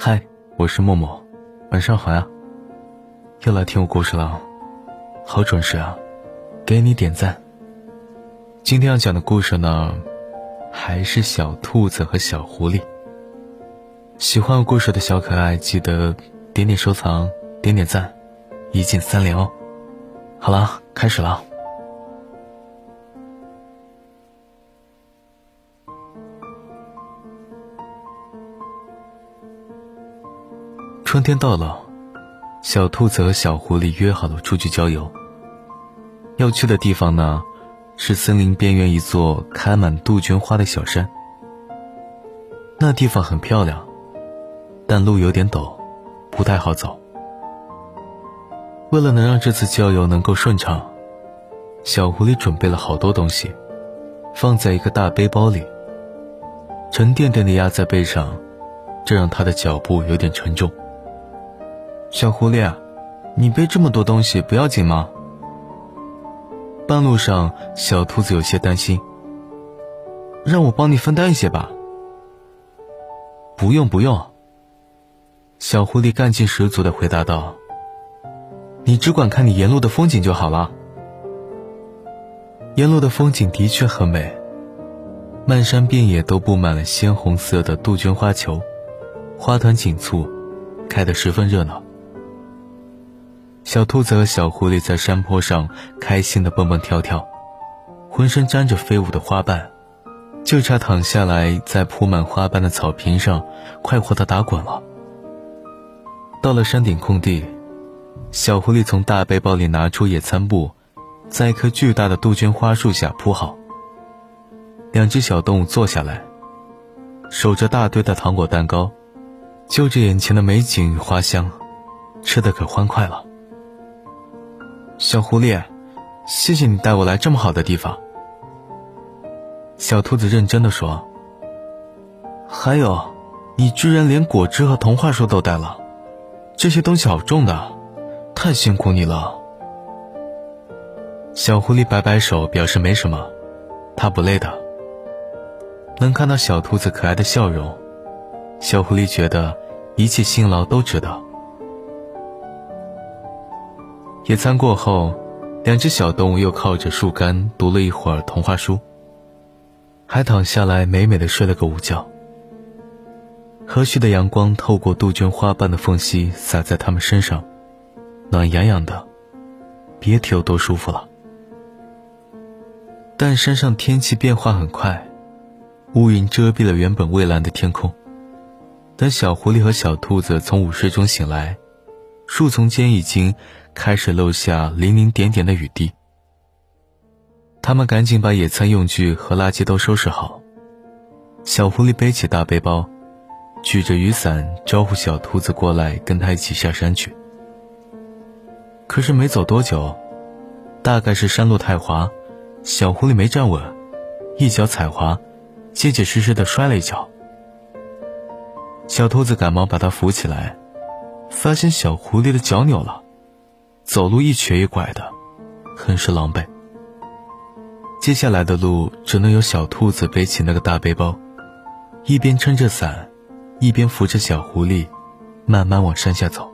嗨，我是默默，晚上好呀。又来听我故事了，好准时啊！给你点赞。今天要讲的故事呢，还是小兔子和小狐狸。喜欢我故事的小可爱，记得点点收藏，点点赞，一键三连哦。好了，开始了。春天到了，小兔子和小狐狸约好了出去郊游。要去的地方呢，是森林边缘一座开满杜鹃花的小山。那地方很漂亮，但路有点陡，不太好走。为了能让这次郊游能够顺畅，小狐狸准备了好多东西，放在一个大背包里，沉甸甸的压在背上，这让他的脚步有点沉重。小狐狸，你背这么多东西不要紧吗？半路上，小兔子有些担心。让我帮你分担一些吧。不用不用。小狐狸干劲十足的回答道：“你只管看你沿路的风景就好了。”沿路的风景的确很美，漫山遍野都布满了鲜红色的杜鹃花球，花团锦簇，开得十分热闹。小兔子和小狐狸在山坡上开心的蹦蹦跳跳，浑身沾着飞舞的花瓣，就差躺下来在铺满花瓣的草坪上快活的打滚了。到了山顶空地，小狐狸从大背包里拿出野餐布，在一棵巨大的杜鹃花树下铺好。两只小动物坐下来，守着大堆的糖果蛋糕，就着眼前的美景与花香，吃的可欢快了。小狐狸，谢谢你带我来这么好的地方。小兔子认真的说：“还有，你居然连果汁和童话书都带了，这些东西好重的，太辛苦你了。”小狐狸摆摆手，表示没什么，它不累的。能看到小兔子可爱的笑容，小狐狸觉得一切辛劳都值得。野餐过后，两只小动物又靠着树干读了一会儿童话书，还躺下来美美的睡了个午觉。和煦的阳光透过杜鹃花瓣的缝隙洒在他们身上，暖洋洋的，别提有多舒服了。但山上天气变化很快，乌云遮蔽了原本蔚蓝的天空。等小狐狸和小兔子从午睡中醒来，树丛间已经。开始落下零零点点的雨滴。他们赶紧把野餐用具和垃圾都收拾好。小狐狸背起大背包，举着雨伞招呼小兔子过来跟他一起下山去。可是没走多久，大概是山路太滑，小狐狸没站稳，一脚踩滑，结结实实的摔了一跤。小兔子赶忙把它扶起来，发现小狐狸的脚扭了。走路一瘸一拐的，很是狼狈。接下来的路只能由小兔子背起那个大背包，一边撑着伞，一边扶着小狐狸，慢慢往山下走。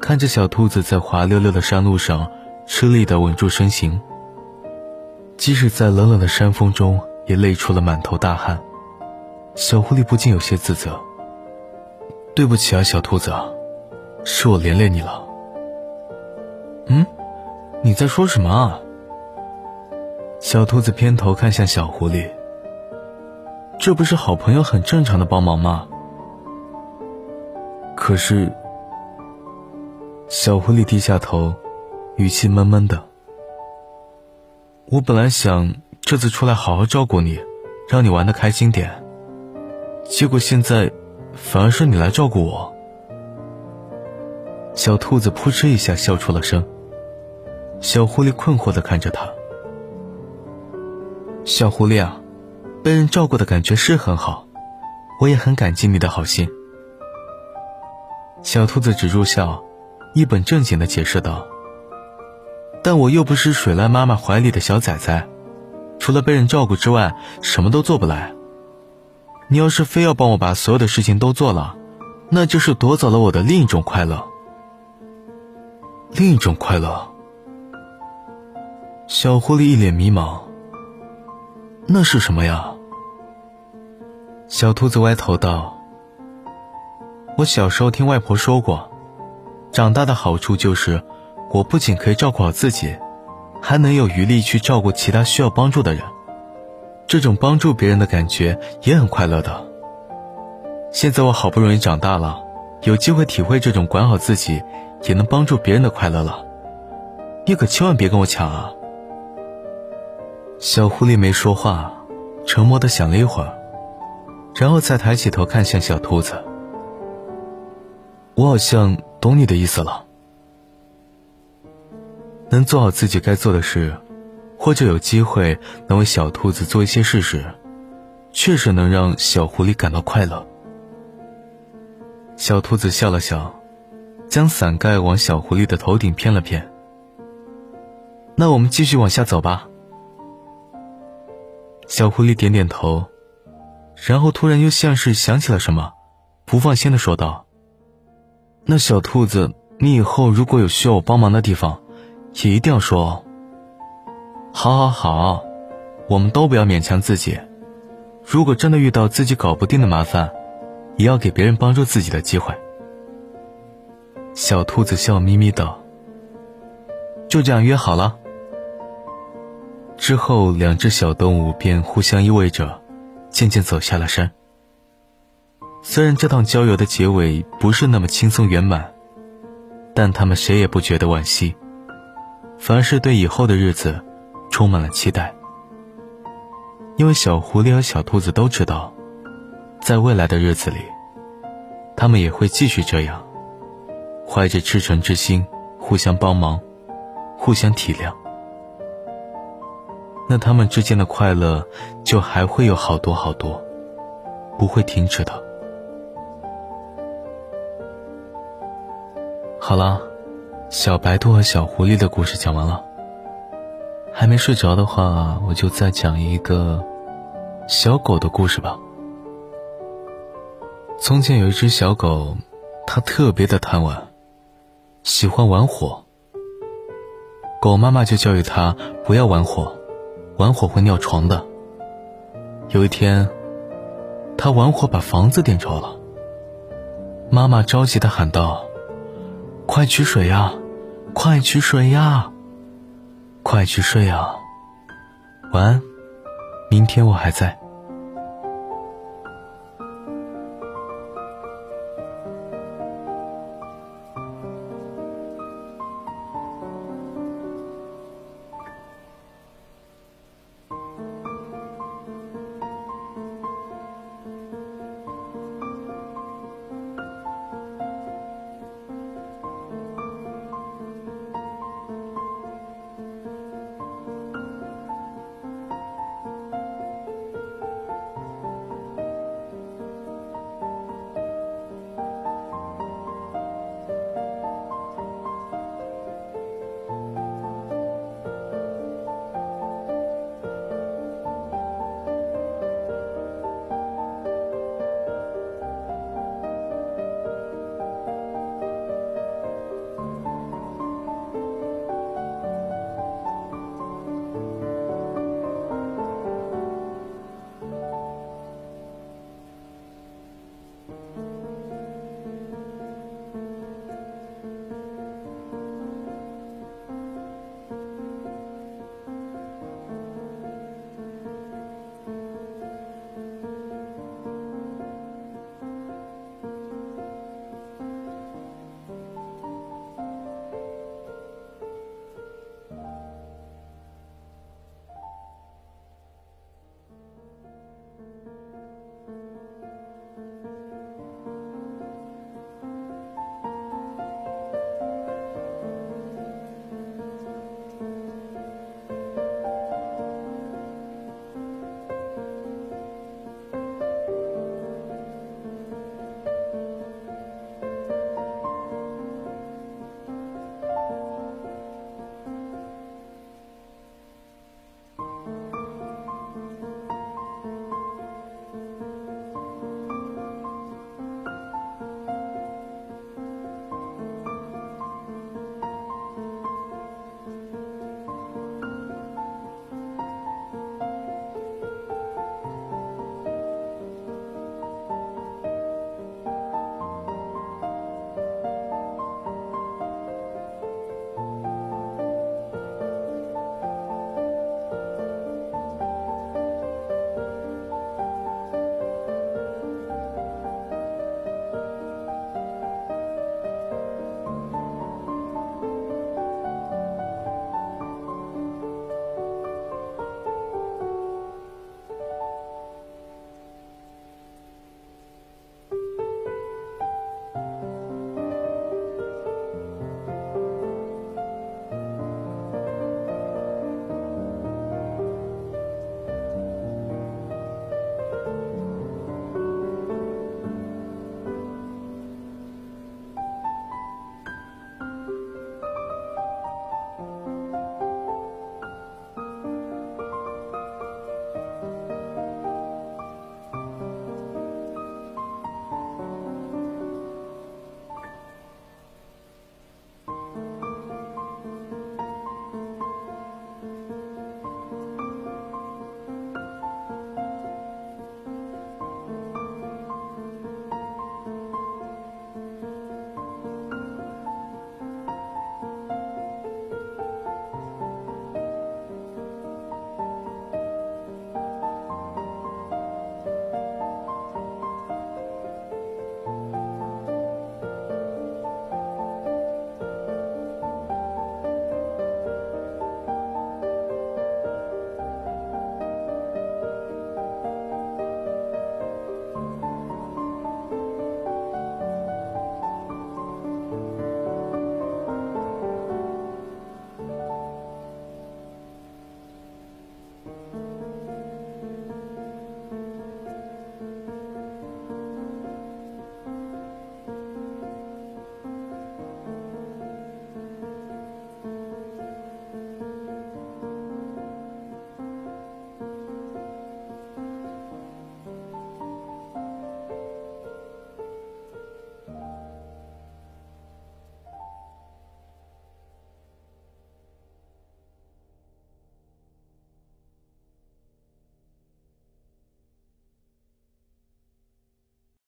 看着小兔子在滑溜溜的山路上吃力的稳住身形，即使在冷冷的山风中也累出了满头大汗，小狐狸不禁有些自责：“对不起啊，小兔子。”是我连累你了。嗯，你在说什么啊？小兔子偏头看向小狐狸。这不是好朋友很正常的帮忙吗？可是，小狐狸低下头，语气闷闷的。我本来想这次出来好好照顾你，让你玩的开心点。结果现在，反而是你来照顾我。小兔子扑哧一下笑出了声。小狐狸困惑的看着他。小狐狸啊，被人照顾的感觉是很好，我也很感激你的好心。小兔子止住笑，一本正经的解释道：“但我又不是水濑妈妈怀里的小崽崽，除了被人照顾之外，什么都做不来。你要是非要帮我把所有的事情都做了，那就是夺走了我的另一种快乐。另一种快乐。小狐狸一脸迷茫。那是什么呀？小兔子歪头道：“我小时候听外婆说过，长大的好处就是，我不仅可以照顾好自己，还能有余力去照顾其他需要帮助的人。这种帮助别人的感觉也很快乐的。现在我好不容易长大了，有机会体会这种管好自己也能帮助别人的快乐了。你可千万别跟我抢啊！”小狐狸没说话，沉默的想了一会儿，然后才抬起头看向小兔子。我好像懂你的意思了。能做好自己该做的事，或者有机会能为小兔子做一些事时，确实能让小狐狸感到快乐。小兔子笑了笑，将伞盖往小狐狸的头顶偏了偏。那我们继续往下走吧。小狐狸点点头，然后突然又像是想起了什么，不放心的说道：“那小兔子，你以后如果有需要我帮忙的地方，也一定要说哦。”“好，好，好，我们都不要勉强自己。如果真的遇到自己搞不定的麻烦，也要给别人帮助自己的机会。”小兔子笑眯眯道：“就这样约好了。”之后，两只小动物便互相依偎着，渐渐走下了山。虽然这趟郊游的结尾不是那么轻松圆满，但他们谁也不觉得惋惜，反而是对以后的日子充满了期待。因为小狐狸和小兔子都知道，在未来的日子里，他们也会继续这样，怀着赤诚之心，互相帮忙，互相体谅。那他们之间的快乐就还会有好多好多，不会停止的。好了，小白兔和小狐狸的故事讲完了。还没睡着的话，我就再讲一个小狗的故事吧。从前有一只小狗，它特别的贪玩，喜欢玩火。狗妈妈就教育它不要玩火。玩火会尿床的。有一天，他玩火把房子点着了。妈妈着急的喊道：“快取水呀，快取水呀，快去睡啊！晚安，明天我还在。”